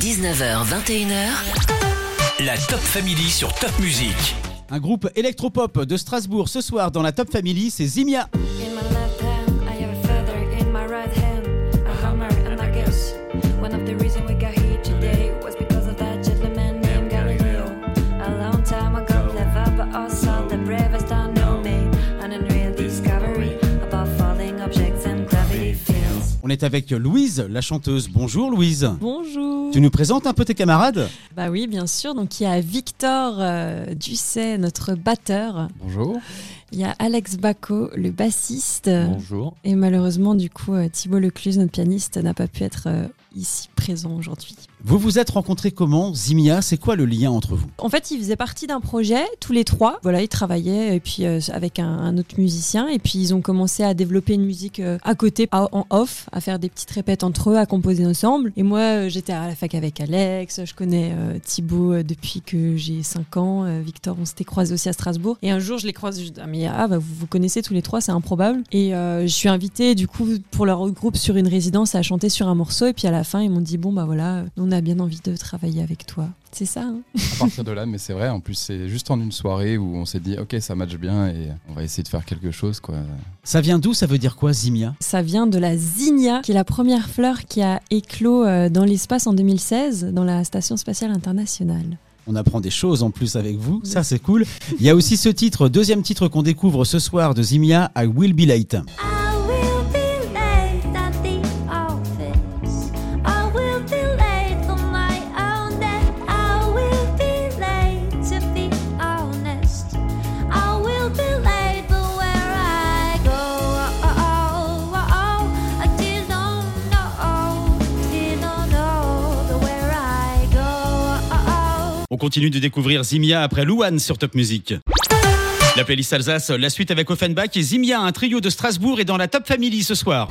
19h, 21h. La Top Family sur Top Music. Un groupe électropop de Strasbourg ce soir dans la Top Family, c'est Zimia. On est avec Louise, la chanteuse. Bonjour Louise. Bonjour. Tu nous présentes un peu tes camarades Bah oui, bien sûr. Donc il y a Victor euh, Ducet, notre batteur. Bonjour. Il y a Alex Bacco, le bassiste. Bonjour. Et malheureusement, du coup, euh, Thibaut Lecluse, notre pianiste, n'a pas pu être euh, ici présent aujourd'hui. Vous vous êtes rencontrés comment Zimia, c'est quoi le lien entre vous? En fait, ils faisaient partie d'un projet, tous les trois. Voilà, ils travaillaient et puis euh, avec un, un autre musicien. Et puis ils ont commencé à développer une musique euh, à côté, à- en off, à faire des petites répètes entre eux, à composer ensemble. Et moi, euh, j'étais à la fac avec Alex. Je connais Thibaut depuis que j'ai 5 ans. Victor, on s'était croisés aussi à Strasbourg. Et un jour, je les croise. Je dis, ah, mais ah, bah, vous vous connaissez tous les trois, c'est improbable. Et euh, je suis invitée, du coup, pour leur groupe sur une résidence à chanter sur un morceau. Et puis à la fin, ils m'ont dit, bon, bah voilà, on a bien envie de travailler avec toi. C'est ça, hein À partir de là, mais c'est vrai, en plus c'est juste en une soirée où on s'est dit ok ça match bien et on va essayer de faire quelque chose quoi. Ça vient d'où Ça veut dire quoi Zimia Ça vient de la zinnia, qui est la première fleur qui a éclos euh, dans l'espace en 2016, dans la Station spatiale internationale. On apprend des choses en plus avec vous, ça c'est cool. Il y a aussi ce titre, deuxième titre qu'on découvre ce soir de Zimia, I Will Be Late. Continue de découvrir Zimia après Louane sur Top Music. La playlist Alsace, la suite avec Offenbach et Zimia, un trio de Strasbourg est dans la Top Family ce soir.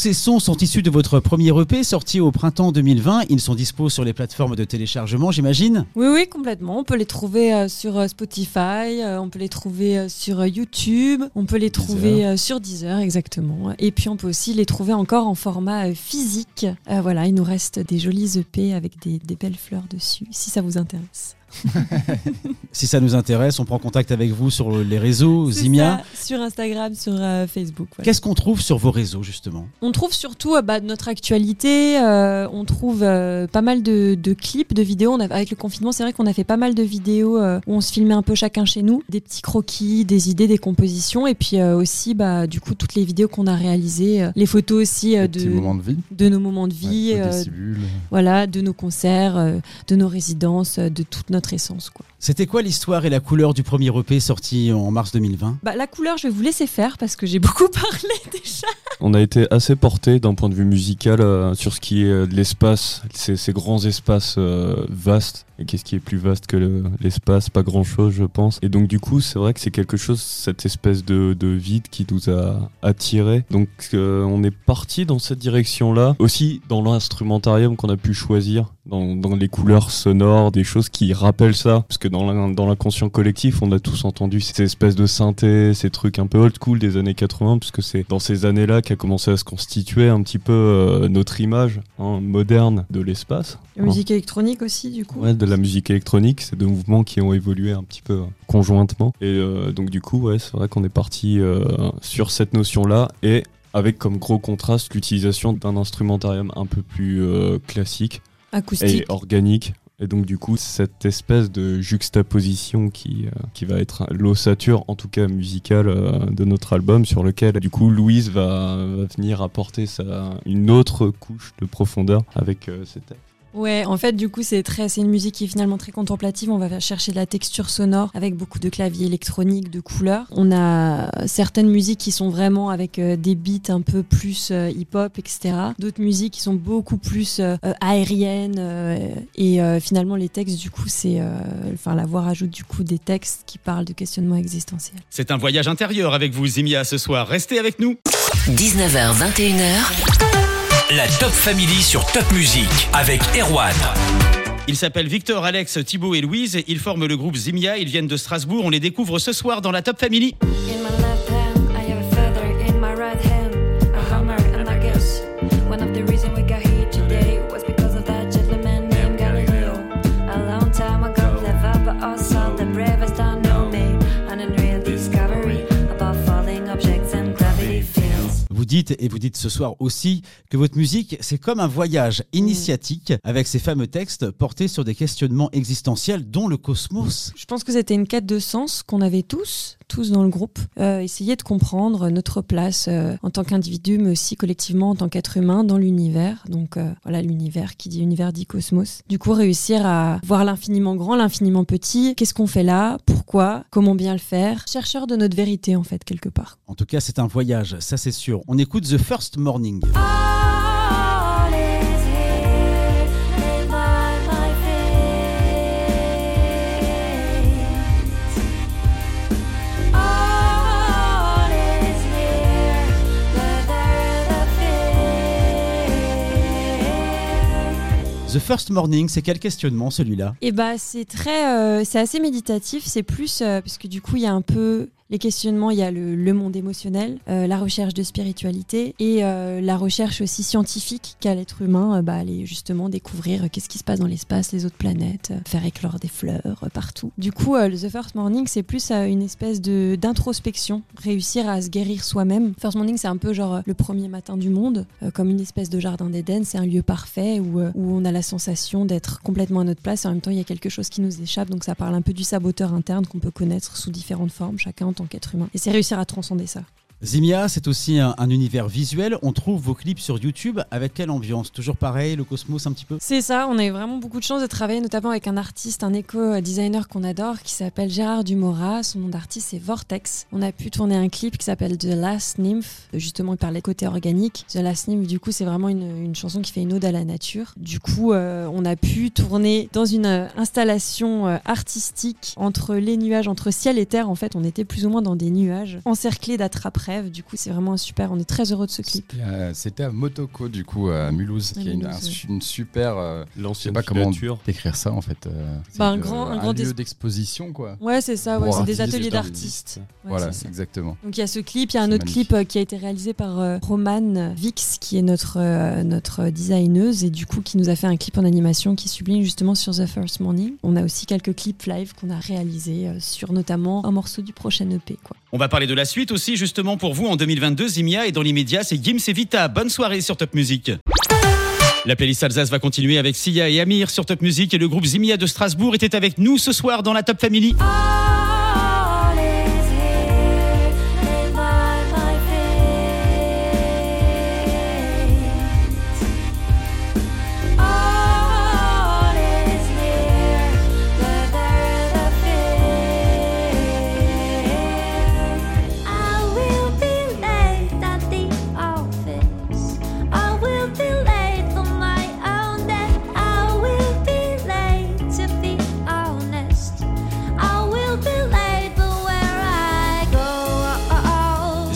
Ces sons sont issus de votre premier EP sorti au printemps 2020. Ils sont dispos sur les plateformes de téléchargement, j'imagine. Oui, oui, complètement. On peut les trouver euh, sur euh, Spotify, euh, on peut les trouver sur YouTube, on peut les trouver sur Deezer, exactement. Et puis on peut aussi les trouver encore en format physique. Euh, voilà, il nous reste des jolis EP avec des, des belles fleurs dessus, si ça vous intéresse. Si ça nous intéresse, on prend contact avec vous sur les réseaux Zimia. ça, sur Instagram, sur euh, Facebook. voilà. Qu'est-ce qu'on trouve sur vos réseaux justement? On trouve surtout euh, bah, notre actualité, euh, on trouve euh, pas mal de, de clips, de vidéos. On a- avec le confinement, c'est vrai qu'on a fait pas mal de vidéos euh, où on se filmait un peu chacun chez nous, des petits croquis, des idées, des compositions, et puis euh, aussi bah, du coup toutes les vidéos qu'on a réalisées, euh, les photos aussi euh, de, moment de vie. de nos moments de vie, Ouais, euh, voilà, de nos concerts, euh, de nos résidences, euh, de toute notre essence. Quoi. C'était quoi l'histoire et la couleur du premier EP sorti en mars 2020 Bah, la couleur, je vais vous laisser faire parce que j'ai beaucoup parlé déjà. On a été assez porté d'un point de vue musical euh, sur ce qui est euh, de l'espace, ces, ces grands espaces euh, vastes. Et qu'est-ce qui est plus vaste que le- l'espace? Pas grand-chose, je pense. Et donc du coup, c'est vrai que c'est quelque chose, cette espèce de, de vide qui nous a attirés. Donc euh, on est parti dans cette direction-là. Aussi dans l'instrumentarium qu'on a pu choisir, dans, dans les couleurs sonores, des choses qui rappellent ça. Parce que dans l'in- dans l'inconscient collectif, on a tous entendu ces espèces de synthé, ces trucs un peu old school des années 80, puisque c'est dans ces années-là qu'a commencé à se constituer un petit peu euh, notre image hein, moderne de l'espace. La musique électronique aussi, du coup. Ouais, de la musique électronique, c'est deux mouvements qui ont évolué un petit peu euh, conjointement. Et euh, donc du coup, ouais, c'est vrai qu'on est parti euh, sur cette notion-là et avec comme gros contraste l'utilisation d'un instrumentarium un peu plus euh, classique Acoustique. et organique. Et donc du coup, cette espèce de juxtaposition qui, euh, qui va être l'ossature, en tout cas musicale, euh, de notre album, sur lequel du coup Louise va, va venir apporter sa, une autre couche de profondeur avec euh, ses textes. Ouais, en fait, du coup, c'est très, c'est une musique qui est finalement très contemplative. On va chercher de la texture sonore avec beaucoup de claviers électroniques, de couleurs. On a certaines musiques qui sont vraiment avec euh, des beats un peu plus euh, hip-hop, etc. D'autres musiques qui sont beaucoup plus euh, aériennes. euh, et euh, finalement, les textes, du coup, c'est, euh, enfin, la voix rajoute du coup des textes qui parlent de questionnements existentiels. C'est un voyage intérieur avec vous, Zimia, ce soir. Restez avec nous. 19h, 21h, la Top Family sur Top Music avec Erwan. Ils s'appellent Victor, Alex, Thibaut et Louise. Ils forment le groupe Zimia. Ils viennent de Strasbourg. On les découvre ce soir dans la Top Family. Dites, et vous dites ce soir aussi, que votre musique, c'est comme un voyage initiatique avec ces fameux textes portés sur des questionnements existentiels, dont le cosmos. Je pense que c'était une quête de sens qu'on avait tous, tous dans le groupe. Euh, essayer de comprendre notre place euh, en tant qu'individu, mais aussi collectivement en tant qu'être humain dans l'univers. Donc euh, voilà, l'univers qui dit univers dit cosmos. Du coup, réussir à voir l'infiniment grand, l'infiniment petit. Qu'est-ce qu'on fait là? Pourquoi? Comment bien le faire? Chercheur de notre vérité, en fait, quelque part. En tout cas, c'est un voyage, ça c'est sûr. On écoute The First Morning. All The First Morning, c'est quel questionnement celui-là? Et bah c'est très, euh, c'est assez méditatif. C'est plus euh, parce que du coup il y a un peu les questionnements, il y a le, monde émotionnel, euh, la recherche de spiritualité et euh, la recherche aussi scientifique qu'a l'être humain, euh, bah, aller justement découvrir qu'est-ce qui se passe dans l'espace, les autres planètes, faire éclore des fleurs partout. Du coup, The First Morning, c'est plus une espèce de d'introspection, réussir à se guérir soi-même. First Morning, c'est un peu genre le premier matin du monde, comme une espèce de jardin d'Éden. C'est un lieu parfait où, où on a la sensation d'être complètement à notre place et en même temps, il y a quelque chose qui nous échappe. Donc ça parle un peu du saboteur interne qu'on peut connaître sous différentes formes, chacun tant qu'être humain. Et c'est réussir à transcender ça. Zimia, c'est aussi un, un univers visuel. On trouve vos clips sur YouTube. Avec quelle ambiance? Toujours pareil, le cosmos un petit peu? C'est ça, on a eu vraiment beaucoup de chance de travailler notamment avec un artiste, un éco-designer qu'on adore qui s'appelle Gérard Dumora. Son nom d'artiste c'est Vortex. On a pu tourner un clip qui s'appelle The Last Nymph. Justement, il parlait côté organique. The Last Nymph, du coup, c'est vraiment une, chanson qui fait une ode à la nature. Du coup, euh, on a pu tourner dans une euh, installation euh, artistique entre les nuages, entre ciel et terre. En fait, on était plus ou moins dans des nuages encerclés Du coup, c'est vraiment un super. On est très heureux de ce clip. C'était à- C'était à Motoko, du coup, à Mulhouse, À qui est une, Mulhouse, un- ouais. une super. euh, je sais L'ancienne pas comment décrire ça, en fait. euh, c'est Bah, un une- grand- un grand lieu d'exposition, quoi. Ouais, c'est ça. Ouais, c'est des ateliers un d'artistes. Ouais, voilà, exactement. Donc il y a ce clip, il y a un autre magnifique. clip euh, qui a été réalisé par euh, Romane Vix, qui est notre, euh, notre designeuse, et du coup qui nous a fait un clip en animation qui sublime justement sur The First Morning. On a aussi quelques clips live qu'on a réalisés euh, sur notamment un morceau du prochain EP. Quoi. On va parler de la suite aussi, justement, pour vous en 2022. Zimia et dans l'immédiat, c'est Gims et Vita. Bonne soirée sur Top Music. La playlist Alsace va continuer avec Sia et Amir sur Top Music et le groupe Zimia de Strasbourg était avec nous ce soir dans la Top Family.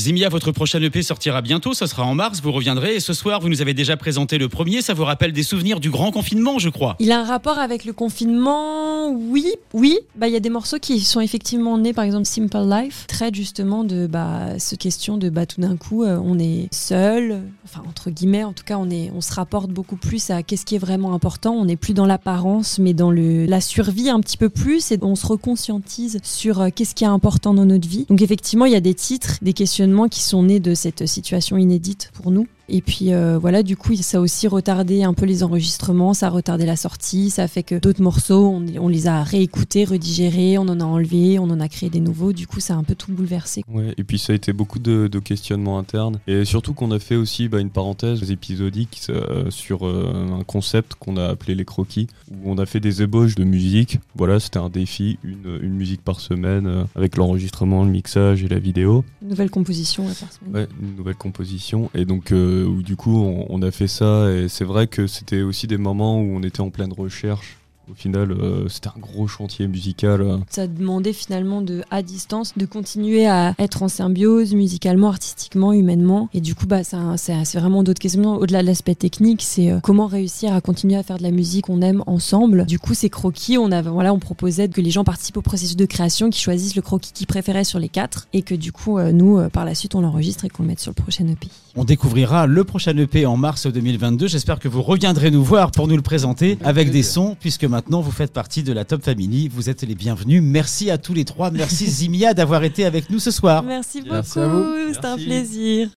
Zimia, votre prochain EP sortira bientôt, ce sera en mars, vous reviendrez et ce soir vous nous avez déjà présenté le premier, ça vous rappelle des souvenirs du grand confinement je crois. Il a un rapport avec le confinement, oui, oui. Bah il y a des morceaux qui sont effectivement nés, par exemple Simple Life, traite justement de bah ce question de bah tout d'un coup euh, on est seul, enfin entre guillemets, en tout cas on est, on se rapporte beaucoup plus à qu'est-ce qui est vraiment important. On n'est plus dans l'apparence, mais dans le la survie un petit peu plus et on se reconscientise sur euh, qu'est-ce qui est important dans notre vie. Donc effectivement il y a des titres, des questionnements qui sont nés de cette situation inédite pour nous. Et puis euh, voilà, du coup, ça a aussi retardé un peu les enregistrements, ça a retardé la sortie, ça a fait que d'autres morceaux, on, on les a réécoutés, redigérés, on en a enlevé, on en a créé des nouveaux. Du coup, ça a un peu tout bouleversé. Ouais, et puis ça a été beaucoup de, de questionnements internes. Et surtout qu'on a fait aussi bah, une parenthèse épisodique euh, sur euh, un concept qu'on a appelé les croquis, où on a fait des ébauches de musique. Voilà, c'était un défi, une, une musique par semaine, avec l'enregistrement, le mixage et la vidéo. Une nouvelle composition à par semaine. Ouais, une nouvelle composition. Et donc, où, du coup, on, on a fait ça. Et c'est vrai que c'était aussi des moments où on était en pleine recherche. Au final, euh, c'était un gros chantier musical. Ça demandait finalement de, à distance, de continuer à être en symbiose musicalement, artistiquement, humainement. Et du coup, bah, c'est c'est vraiment d'autres questions. Au-delà de l'aspect technique, c'est euh, comment réussir à continuer à faire de la musique qu'on aime ensemble. Du coup, ces croquis, on, avait, voilà, on proposait que les gens participent au processus de création, qu'ils choisissent le croquis qu'ils préféraient sur les quatre. Et que du coup, euh, nous, euh, par la suite, on l'enregistre et qu'on le mette sur le prochain EP. On découvrira le prochain EP en mars 2022. J'espère que vous reviendrez nous voir pour nous le présenter avec des sons, puisque maintenant vous faites partie de la Top Family. Vous êtes les bienvenus. Merci à tous les trois. Merci Zimia d'avoir été avec nous ce soir. Merci beaucoup, c'était un plaisir.